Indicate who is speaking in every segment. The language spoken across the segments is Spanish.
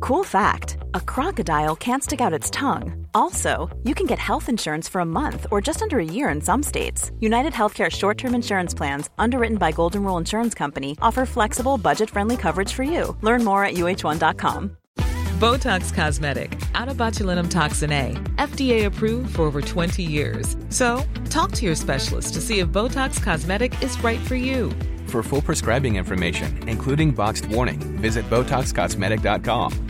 Speaker 1: Cool fact a crocodile can't stick out its tongue. Also, you can get health insurance for a month or just under a year in some states. United Healthcare short term insurance plans, underwritten by Golden Rule Insurance Company, offer flexible, budget friendly coverage for you. Learn more at uh1.com.
Speaker 2: Botox Cosmetic, out of botulinum toxin A, FDA approved for over 20 years. So, talk to your specialist to see if Botox Cosmetic is right for you.
Speaker 3: For full prescribing information, including boxed warning, visit BotoxCosmetic.com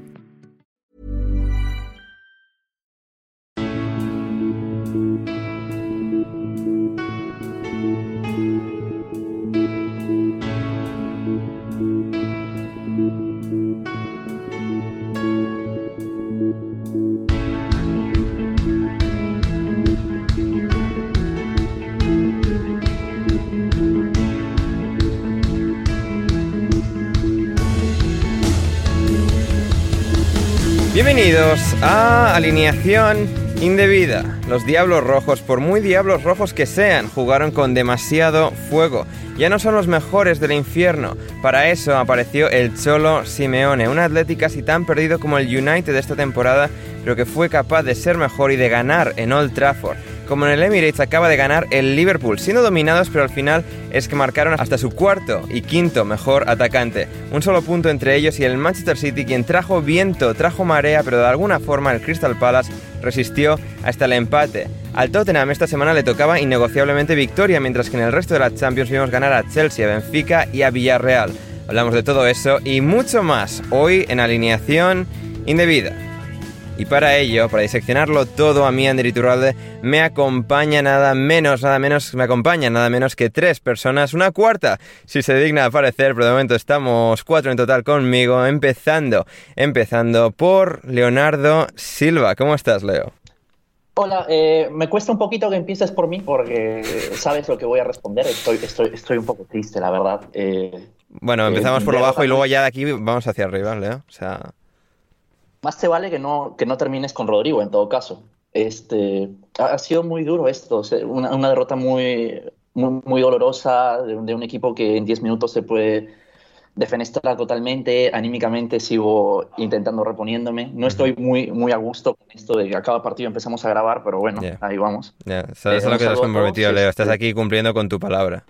Speaker 4: Bienvenidos a Alineación Indebida. Los Diablos Rojos, por muy Diablos Rojos que sean, jugaron con demasiado fuego. Ya no son los mejores del infierno. Para eso apareció el Cholo Simeone, un atlético casi tan perdido como el United de esta temporada, pero que fue capaz de ser mejor y de ganar en Old Trafford como en el Emirates acaba de ganar el Liverpool, siendo dominados, pero al final es que marcaron hasta su cuarto y quinto mejor atacante. Un solo punto entre ellos y el Manchester City, quien trajo viento, trajo marea, pero de alguna forma el Crystal Palace resistió hasta el empate. Al Tottenham esta semana le tocaba innegociablemente victoria, mientras que en el resto de la Champions vimos ganar a Chelsea, a Benfica y a Villarreal. Hablamos de todo eso y mucho más hoy en alineación indebida. Y para ello, para diseccionarlo todo a mí, Ander Iturralde, me acompaña nada menos, nada menos, me acompaña nada menos que tres personas, una cuarta, si se digna aparecer, pero de momento estamos cuatro en total conmigo, empezando, empezando por Leonardo Silva. ¿Cómo estás, Leo?
Speaker 5: Hola, eh, me cuesta un poquito que empieces por mí porque sabes lo que voy a responder. Estoy, estoy, estoy un poco triste, la verdad. Eh,
Speaker 4: bueno, empezamos
Speaker 5: eh,
Speaker 4: por lo bajo y luego ya de aquí vamos hacia arriba, Leo. O sea,
Speaker 5: Más te vale que no, que no termines con Rodrigo, en todo caso. Este, ha sido muy duro esto, una, una derrota muy, muy, muy dolorosa de, un- de un equipo que en 10 minutos se puede defenestrar totalmente. Anímicamente sigo intentando reponiéndome. No estoy muy, muy a gusto con esto de que a cada partido empezamos a grabar, pero bueno, ahí vamos.
Speaker 4: sabes
Speaker 5: Eh,
Speaker 4: a lo que te has comprometido, Leo. Estás aquí cumpliendo con tu palabra.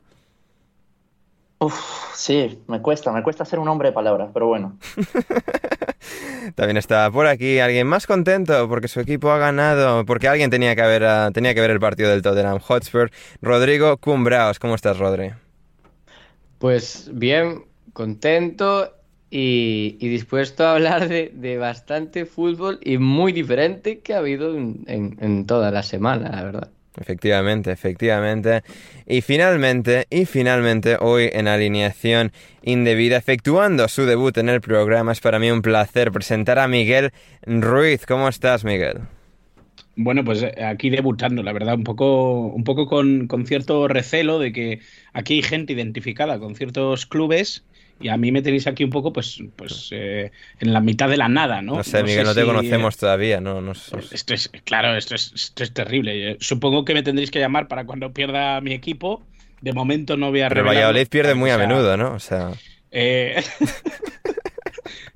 Speaker 5: Uf, sí, me cuesta, me cuesta ser un hombre de palabras, pero bueno.
Speaker 4: También está por aquí alguien más contento porque su equipo ha ganado, porque alguien tenía que ver, ah, tenía que ver el partido del Tottenham Hotspur. Rodrigo Cumbraos, ¿cómo estás, Rodri?
Speaker 6: Pues bien, contento y, y dispuesto a hablar de, de bastante fútbol y muy diferente que ha habido en, en- en toda la semana, la verdad.
Speaker 4: Efectivamente, efectivamente. Y finalmente, y finalmente, hoy en alineación indebida, efectuando su debut en el programa, es para mí un placer presentar a Miguel Ruiz. ¿Cómo estás, Miguel?
Speaker 7: Bueno, pues eh, aquí debutando, la verdad, un poco, un poco con, con cierto recelo de que aquí hay gente identificada con ciertos clubes y a mí me tenéis aquí un poco, pues, pues eh, en la mitad de la nada, ¿no?
Speaker 4: No sé, Miguel, no te
Speaker 7: si,
Speaker 4: conocemos todavía, no, no sé.
Speaker 7: eh, Esto es, claro, esto es, esto es terrible. Eh, Supongo que me tendréis que llamar para cuando pierda mi equipo. De momento no voy a
Speaker 4: Pero el
Speaker 7: revelarlo,
Speaker 4: Valladolid pierde muy a
Speaker 7: o sea,
Speaker 4: menudo, ¿no? O sea,
Speaker 7: eh,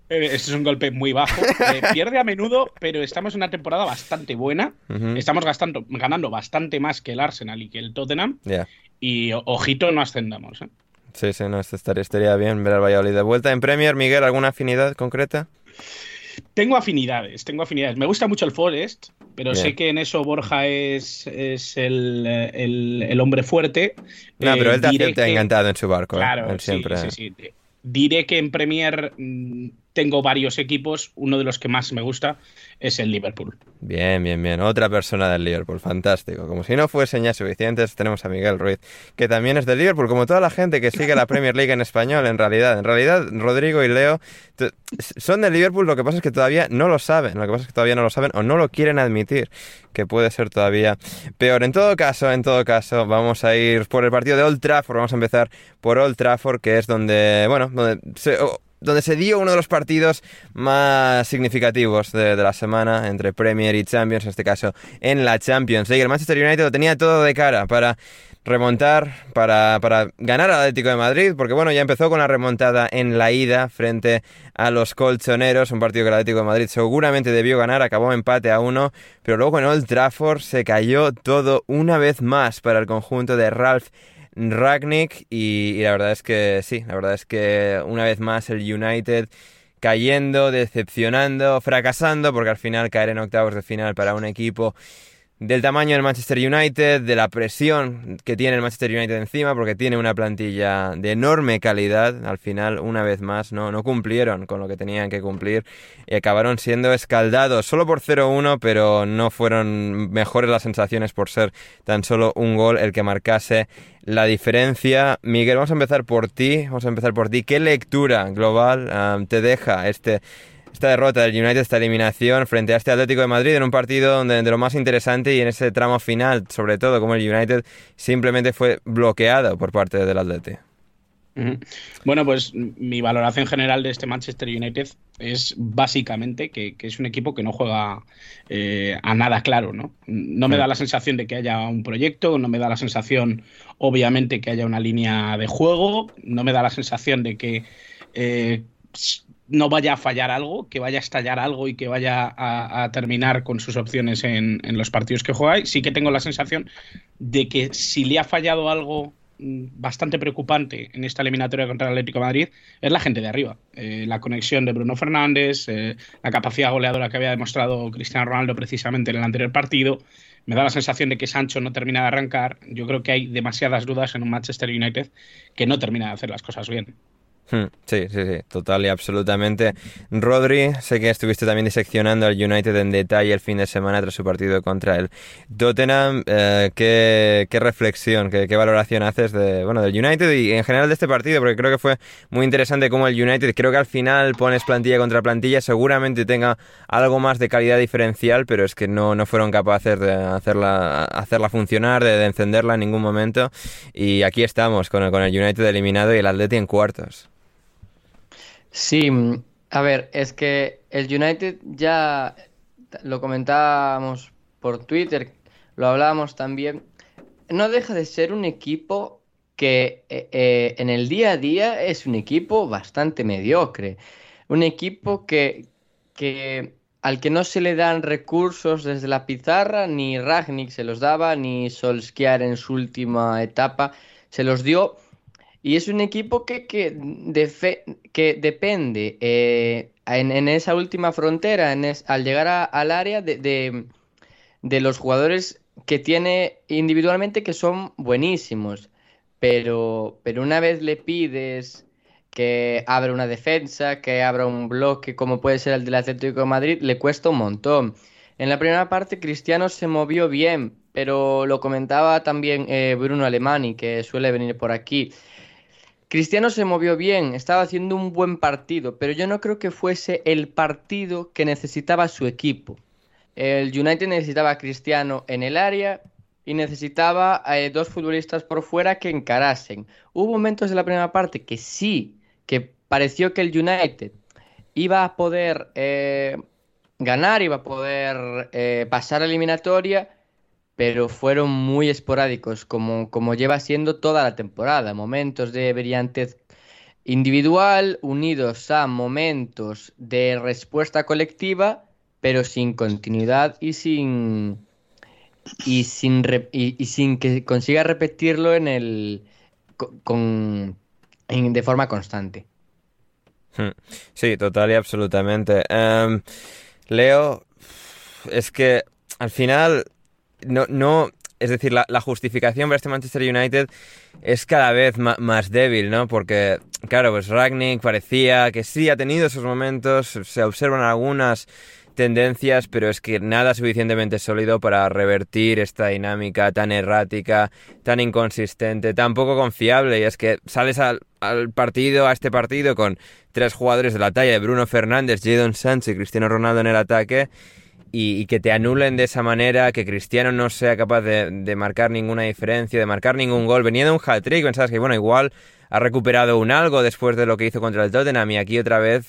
Speaker 7: Esto es un golpe muy bajo. Eh, pierde a menudo, pero estamos en una temporada bastante buena. Estamos gastando, ganando bastante más que el Arsenal y que el Tottenham.
Speaker 4: ya.
Speaker 7: Y ojito, no ascendamos. ¿eh?
Speaker 4: Sí, sí, no, estaría, estaría bien ver al Valladolid de vuelta en Premier. Miguel, ¿alguna afinidad concreta?
Speaker 7: Tengo afinidades, tengo afinidades. Me gusta mucho el Forest, pero
Speaker 4: Bien.
Speaker 7: sé que en eso Borja es, es el, eh, el- el hombre fuerte.
Speaker 4: No,
Speaker 7: Eh,
Speaker 4: pero él te,
Speaker 7: diré
Speaker 4: te ha encantado en su barco. ¿eh?
Speaker 7: Claro,
Speaker 4: siempre.
Speaker 7: sí, sí. Diré que en Premier mm, tengo varios equipos, uno de los que más me gusta es el Liverpool.
Speaker 4: Bien, bien, bien. Otra persona del Liverpool, fantástico. Como si no fuesen ya suficientes, tenemos a Miguel Ruiz, que también es del Liverpool, como toda la gente que sigue la Premier League en español, en realidad. En realidad, Rodrigo y Leo son del Liverpool, lo que pasa es que todavía no lo saben, lo que pasa es que todavía no lo saben o no lo quieren admitir, que puede ser todavía peor. En todo caso, en todo caso, vamos a ir por el partido de Old Trafford, vamos a empezar por Old Trafford, que es donde, bueno, donde se, donde se dio uno de los partidos más significativos de, la semana entre Premier y Champions, en este caso en la Champions League. El Manchester United lo tenía todo de cara para remontar, para, para, ganar al Atlético de Madrid, porque bueno, ya empezó con la remontada en la ida frente a los colchoneros, un partido que el Atlético de Madrid seguramente debió ganar, acabó empate a uno, pero luego en Old Trafford se cayó todo una vez más para el conjunto de Ralph Ragnick y, la verdad es que sí, la verdad es que una vez más el United cayendo, decepcionando, fracasando, porque al final caer en octavos de final para un equipo del tamaño del Manchester United, de la presión que tiene el Manchester United encima, porque tiene una plantilla de enorme calidad. Al final, una vez más, no, no cumplieron con lo que tenían que cumplir y acabaron siendo escaldados solo por 0-1, pero no fueron mejores las sensaciones por ser tan solo un gol el que marcase la diferencia. Miguel, vamos a empezar por ti. Vamos a empezar por ti. ¿Qué lectura global te deja este esta derrota del United, esta eliminación frente a este Atlético de Madrid en un partido donde de lo más interesante y en ese tramo final, sobre todo como el United simplemente fue bloqueado por parte del Atlético.
Speaker 7: Bueno, pues mi valoración general de este Manchester United es básicamente que, es un equipo que no juega eh, a nada claro, ¿no? No me da la sensación de que haya un proyecto, no me da la sensación, obviamente, que haya una línea de juego, no me da la sensación de que eh, no vaya a fallar algo, que vaya a estallar algo y que vaya a, terminar con sus opciones en, los partidos que juega. Sí que tengo la sensación de que si le ha fallado algo bastante preocupante en esta eliminatoria contra el Atlético Madrid es la gente de arriba. Eh, la conexión de Bruno Fernández, eh, la capacidad goleadora que había demostrado Cristiano Ronaldo precisamente en el anterior partido. Me da la sensación de que Sancho no termina de arrancar. Yo creo que hay demasiadas dudas en un Manchester United que no termina de hacer las cosas bien.
Speaker 4: Hmm, sí, sí, sí, total y absolutamente. Rodri, sé que estuviste también diseccionando al United en detalle el fin de semana tras su partido contra el Tottenham. Eh, ¿qué, reflexión, qué, valoración haces de, bueno, del United y en general de este partido? Porque creo que fue muy interesante cómo el United, creo que al final pones plantilla contra plantilla, seguramente tenga algo más de calidad diferencial, pero es que no, no fueron capaces de hacerla, hacerla funcionar, de, encenderla en ningún momento. Y aquí estamos con el, con el United eliminado y el Atleti en cuartos.
Speaker 6: Sí, mm, a ver, es que el United ya lo comentábamos por Twitter, lo hablábamos también, no deja de ser un equipo que eh, eh, en el día a día es un equipo bastante mediocre, un equipo que, que al que no se le dan recursos desde la pizarra, ni Ragnick se los daba, ni Solskjaer en su última etapa se los dio y es un equipo que, que, depende eh, en, esa última frontera, en al llegar al área, de, de, los jugadores que tiene individualmente que son buenísimos. Pero, pero una vez le pides que abra una defensa, que abra un bloque como puede ser el del Atlético de Madrid, le cuesta un montón. En la primera parte Cristiano se movió bien, pero lo comentaba también eh, Bruno Alemani, que suele venir por aquí. Cristiano se movió bien, estaba haciendo un buen partido, pero yo no creo que fuese el partido que necesitaba su equipo. El United necesitaba a Cristiano en el área y necesitaba eh, dos futbolistas por fuera que encarasen. Hubo momentos de la primera parte que sí, que pareció que el United iba a poder eh, ganar, iba a poder eh, pasar a eliminatoria, pero fueron muy esporádicos, como, como lleva siendo toda la temporada. Momentos de brillantez individual unidos a momentos de respuesta colectiva, pero sin continuidad y sin y sin y, sin que consiga repetirlo en el con, de forma constante.
Speaker 4: Hmm. Sí, total y absolutamente. Em, Leo, es que al final no, no, es decir, la, justificación para este Manchester United es cada vez más, débil, ¿no? Porque, claro, pues Ragnick parecía que sí ha tenido esos momentos, se observan algunas tendencias, pero es que nada suficientemente sólido para revertir esta dinámica tan errática, tan inconsistente, tan poco confiable. Y es que sales al, al partido, a este partido, con tres jugadores de la talla Bruno Fernández, Jadon Sánchez y Cristiano Ronaldo en el ataque y, que te anulen de esa manera, que Cristiano no sea capaz de, marcar ninguna diferencia, de marcar ningún gol. Venía de un hat-trick, pensabas que, bueno, igual ha recuperado un algo después de lo que hizo contra el Tottenham y aquí otra vez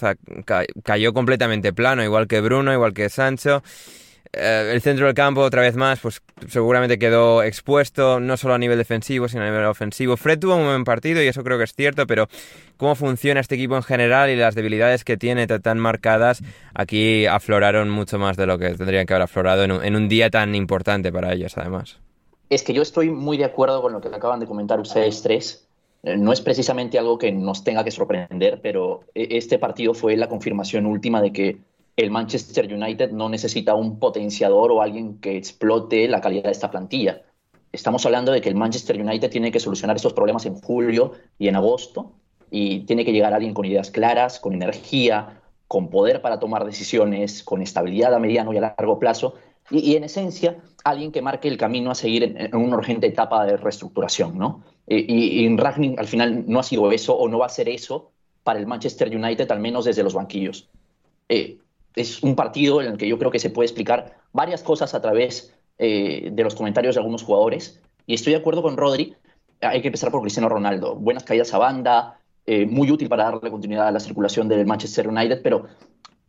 Speaker 4: cayó completamente plano, igual que Bruno, igual que Sancho. Eh, el centro del campo, otra vez más, pues seguramente quedó expuesto, no solo a nivel defensivo, sino a nivel ofensivo. Fred tuvo un buen partido y eso creo que es cierto, pero cómo funciona este equipo en general y las debilidades que tiene tan marcadas, aquí afloraron mucho más de lo que tendrían que haber aflorado en un, día tan importante para ellos, además.
Speaker 5: Es que yo estoy muy de acuerdo con lo que acaban de comentar ustedes tres. Eh, no es precisamente algo que nos tenga que sorprender, pero e, este partido fue la confirmación última de que el Manchester United no necesita un potenciador o alguien que explote la calidad de esta plantilla. Estamos hablando de que el Manchester United tiene que solucionar estos problemas en julio y en agosto y tiene que llegar alguien con ideas claras, con energía, con poder para tomar decisiones, con estabilidad a mediano y a largo plazo y, en esencia alguien que marque el camino a seguir en, una urgente etapa de reestructuración. ¿no? Y, y, Ragnick al final no ha sido eso o no va a ser eso para el Manchester United, al menos desde los banquillos. Eh, es un partido en el que yo creo que se puede explicar varias cosas a través eh, de los comentarios de algunos jugadores. Y estoy de acuerdo con Rodri, hay que empezar por Cristiano Ronaldo. Buenas caídas a banda, eh, muy útil para darle continuidad a la circulación del Manchester United, pero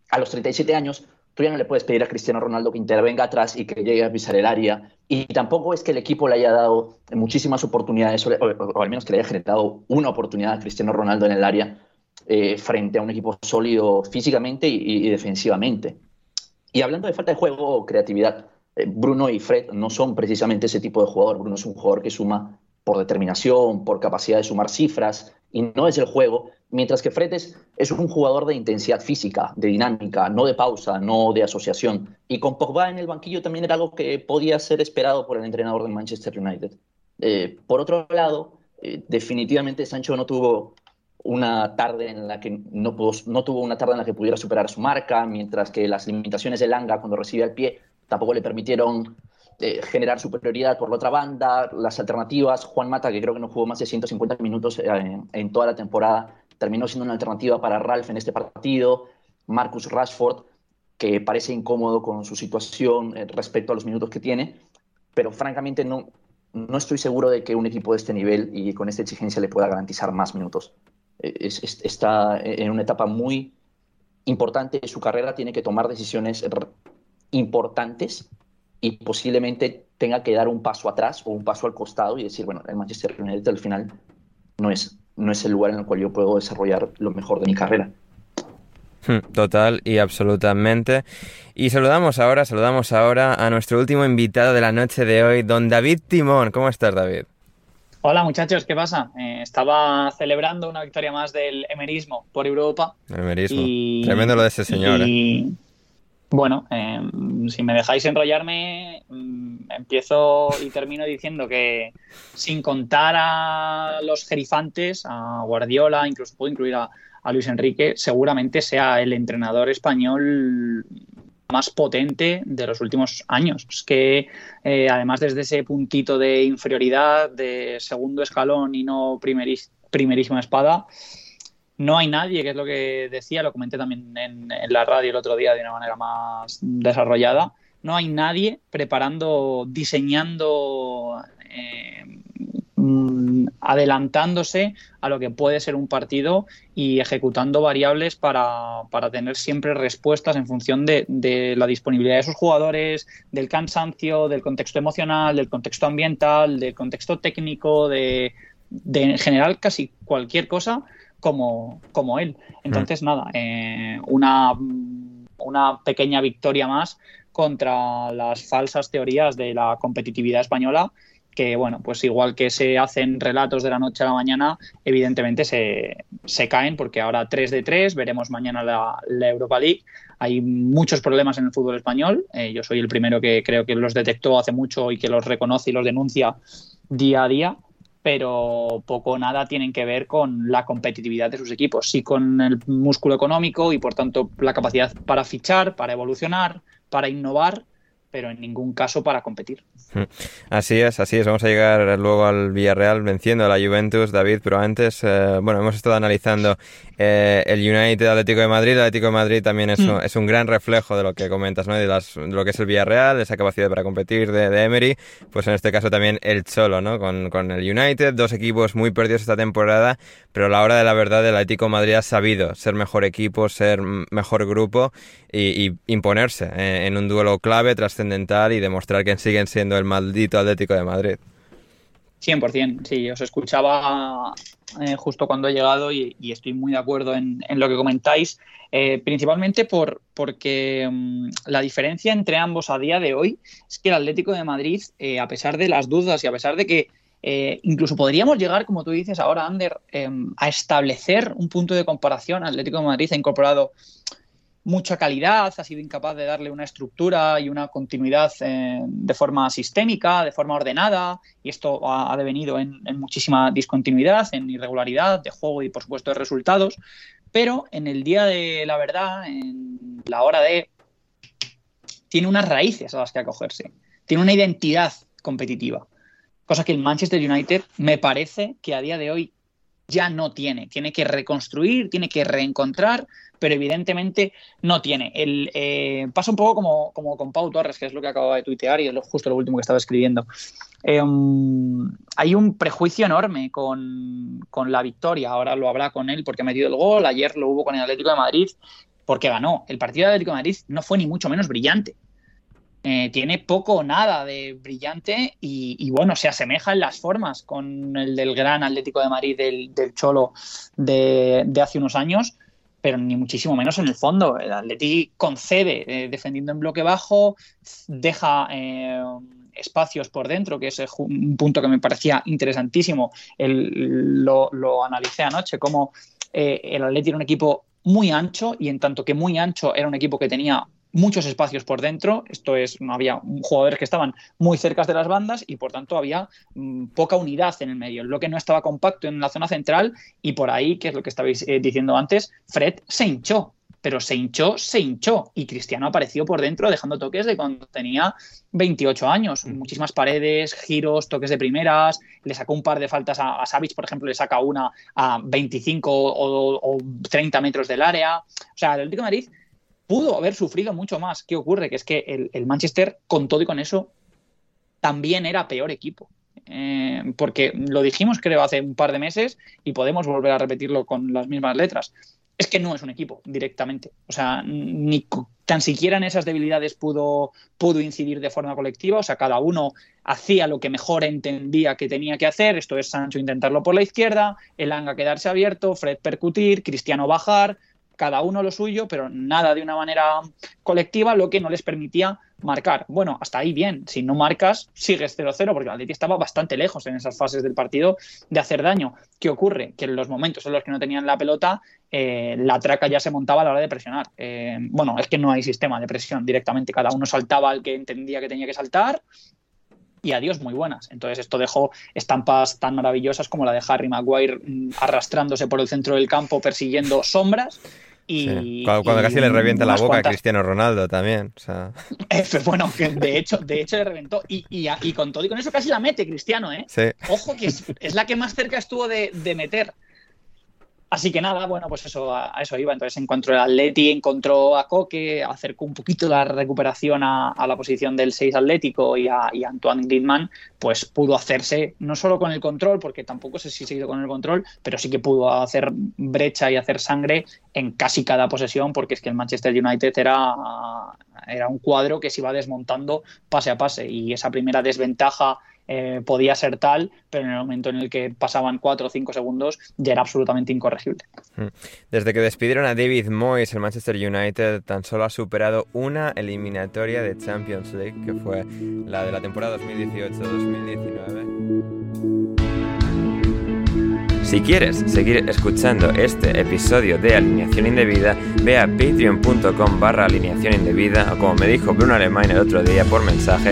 Speaker 5: a los 37 años tú ya no le puedes pedir a Cristiano Ronaldo que intervenga atrás y que llegue a pisar el área. Y tampoco es que el equipo le haya dado muchísimas oportunidades, o, o al menos que le haya generado una oportunidad a Cristiano Ronaldo en el área eh, frente a un equipo sólido físicamente y, defensivamente. Y hablando de falta de juego o creatividad, eh, Bruno y Fred no son precisamente ese tipo de jugador. Bruno es un jugador que suma por determinación, por capacidad de sumar cifras, y no es el juego, mientras que Fred es, un jugador de intensidad física, de dinámica, no de pausa, no de asociación. Y con Pogba en el banquillo también era algo que podía ser esperado por el entrenador del Manchester United. Eh, por otro lado, definitivamente Sancho no tuvo una tarde en la que no, no tuvo una tarde en la que pudiera superar su marca, mientras que las limitaciones de Langa cuando recibe el pie tampoco le permitieron eh, generar superioridad por la otra banda, las alternativas, Juan Mata, que creo que no jugó más de 150 minutos eh, en, toda la temporada, terminó siendo una alternativa para Ralph en este partido, Marcus Rashford, que parece incómodo con su situación eh, respecto a los minutos que tiene, pero francamente no, no estoy seguro de que un equipo de este nivel y con esta exigencia le pueda garantizar más minutos está en una etapa muy importante de su carrera, tiene que tomar decisiones importantes y posiblemente tenga que dar un paso atrás o un paso al costado y decir, bueno, el Manchester United al final no es, no es el lugar en el cual yo puedo desarrollar lo mejor de mi carrera.
Speaker 4: Hmm, total y absolutamente. Y saludamos ahora, saludamos ahora a nuestro último invitado de la noche de hoy, don David Timón. ¿Cómo estás, David?
Speaker 8: Hola muchachos, ¿qué pasa? Eh, estaba celebrando una victoria más del emerismo por Europa.
Speaker 4: emerismo. Tremendo lo de ese señor. Y,
Speaker 8: ¿eh? Bueno, em, si me dejáis enrollarme, mm, empiezo y termino diciendo que sin contar a los gerifantes, a Guardiola, incluso puedo incluir a Luis Enrique, seguramente sea el entrenador español más potente de los últimos años. Es que eh, además desde ese puntito de inferioridad, de segundo escalón y no primerísima espada, no hay nadie, que es lo que decía, lo comenté también en, la radio el otro día de una manera más desarrollada, no hay nadie preparando, diseñando eh, adelantándose a lo que puede ser un partido y ejecutando variables para, tener siempre respuestas en función de, la disponibilidad de sus jugadores, del cansancio, del contexto emocional, del contexto ambiental, del contexto técnico, de, en general casi cualquier cosa como, como él. Entonces, nada, eh, una, una pequeña victoria más contra las falsas teorías de la competitividad española que bueno, pues igual que se hacen relatos de la noche a la mañana, evidentemente se, se caen porque ahora 3 de 3, veremos mañana la, la Europa League. Hay muchos problemas en el fútbol español. Eh, yo soy el primero que creo que los detectó hace mucho y que los reconoce y los denuncia día a día pero poco o nada tienen que ver con la competitividad de sus equipos, sí con el músculo económico y por tanto la capacidad para fichar, para evolucionar, para innovar pero en ningún caso para competir.
Speaker 4: Hmm. Así es, así es. Vamos a llegar luego al Villarreal venciendo a la Juventus, David, pero antes, eh, bueno, hemos estado analizando eh, el United Atlético de Madrid. El Atlético de Madrid también es, un, hmm. es un gran reflejo de lo que comentas, ¿no? De, las, de, lo que es el Villarreal, de esa capacidad para competir de, de, Emery. Pues en este caso también el Cholo, ¿no? Con, con, el United, dos equipos muy perdidos esta temporada, pero a la hora de la verdad el Atlético de Madrid ha sabido ser mejor equipo, ser mejor grupo y, y imponerse eh, en un duelo clave tras y demostrar que siguen siendo el maldito Atlético de Madrid.
Speaker 8: 100%, sí, os escuchaba eh, justo cuando he llegado y, estoy muy de acuerdo en, lo que comentáis, eh, principalmente por, porque um, la diferencia entre ambos a día de hoy es que el Atlético de Madrid, eh, a pesar de las dudas y a pesar de que incluso podríamos llegar, como tú dices ahora, Ander, a establecer un punto de comparación. Atlético de Madrid ha incorporado mucha calidad, ha sido incapaz de darle una estructura y una continuidad eh, de forma sistémica, de forma ordenada, y esto ha, devenido en, en, muchísima discontinuidad, en irregularidad de juego y, por supuesto, de resultados. Pero en el día de la verdad, en la hora de... tiene unas raíces a las que acogerse, tiene una identidad competitiva, cosa que el Manchester United me parece que a día de hoy ya no tiene. Tiene que reconstruir, tiene que reencontrar, pero evidentemente no tiene. El, eh, pasa un poco como, como, con Pau Torres, que es lo que acababa de tuitear y es lo, justo lo último que estaba escribiendo. Um, hay un prejuicio enorme con, con, la victoria. Ahora lo habrá con él porque ha metido el gol. Ayer lo hubo con el Atlético de Madrid porque ganó. El partido del Atlético de Madrid no fue ni mucho menos brillante. Eh, tiene poco o nada de brillante y, bueno, se asemeja en las formas con el del gran Atlético de Madrid del, Cholo de, hace unos años, pero ni muchísimo menos en el fondo. El Atleti concede eh, defendiendo en bloque bajo, deja eh, espacios por dentro, que es un punto que me parecía interesantísimo. Lo, analicé anoche, como el Atleti era un equipo muy ancho y en tanto que muy ancho era un equipo que tenía muchos espacios por dentro, esto es, no había jugadores que estaban muy cerca de las bandas y por tanto había mmm, poca unidad en el medio. Lo que no estaba compacto en la zona central y por ahí, que es lo que estabais eh, diciendo antes, Fred se hinchó, pero se hinchó, se hinchó y Cristiano apareció por dentro dejando toques de cuando tenía 28 años, mm. muchísimas paredes, giros, toques de primeras, le sacó un par de faltas a, a Savic, por ejemplo, le saca una a 25 o, o 30 metros del área. O sea, el Atlético de Madrid pudo haber sufrido mucho más. ¿Qué ocurre? Que es que el, Manchester, con todo y con eso, también era peor equipo. Eh, porque lo dijimos creo hace un par de meses y podemos volver a repetirlo con las mismas letras. Es que no es un equipo directamente. O sea, ni tan siquiera en esas debilidades pudo, pudo incidir de forma colectiva. O sea, cada uno hacía lo que mejor entendía que tenía que hacer. Esto es Sancho intentarlo por la izquierda, el Anga quedarse abierto, Fred percutir, Cristiano bajar, cada uno lo suyo, pero nada de una manera colectiva, lo que no les permitía marcar. Bueno, hasta ahí bien, si no marcas, sigues 0-0, porque el Atleti estaba bastante lejos en esas fases del partido de hacer daño. ¿Qué ocurre? Que en los momentos en los que no tenían la pelota, eh, la traca ya se montaba a la hora de presionar. Eh, bueno, es que no hay sistema de presión directamente, cada uno saltaba al que entendía que tenía que saltar y adiós muy buenas. Entonces esto dejó estampas tan maravillosas como la de Harry Maguire mm, arrastrándose por el centro del campo persiguiendo sombras y,
Speaker 4: sí. cuando, cuando
Speaker 8: y
Speaker 4: casi le revienta la boca
Speaker 8: cuantas...
Speaker 4: a Cristiano Ronaldo también. O sea...
Speaker 8: Bueno, de hecho, de hecho le reventó. Y, y, y, con todo y con eso casi la mete Cristiano, ¿eh?
Speaker 4: Sí.
Speaker 8: Ojo que es, es, la que más cerca estuvo de, de meter. Así que nada, bueno, pues eso, a, eso iba. Entonces, en cuanto el Atleti encontró a Coque, acercó un poquito la recuperación a, la posición del 6 Atlético y a, Antoine Griezmann, pues pudo hacerse, no solo con el control, porque tampoco sé si se ha ido con el control, pero sí que pudo hacer brecha y hacer sangre en casi cada posesión, porque es que el Manchester United era, era un cuadro que se iba desmontando pase a pase y esa primera desventaja eh, podía ser tal, pero en el momento en el que pasaban 4 o 5 segundos ya era absolutamente incorregible.
Speaker 4: Hmm. Desde que despidieron a David Moyes, el Manchester United tan solo ha superado una eliminatoria de Champions League, que fue la de la temporada 2018-2019. Si quieres seguir escuchando este episodio de Alineación Indebida, ve a patreon.com barra alineación indebida o como me dijo Bruno Alemán el otro día por mensaje,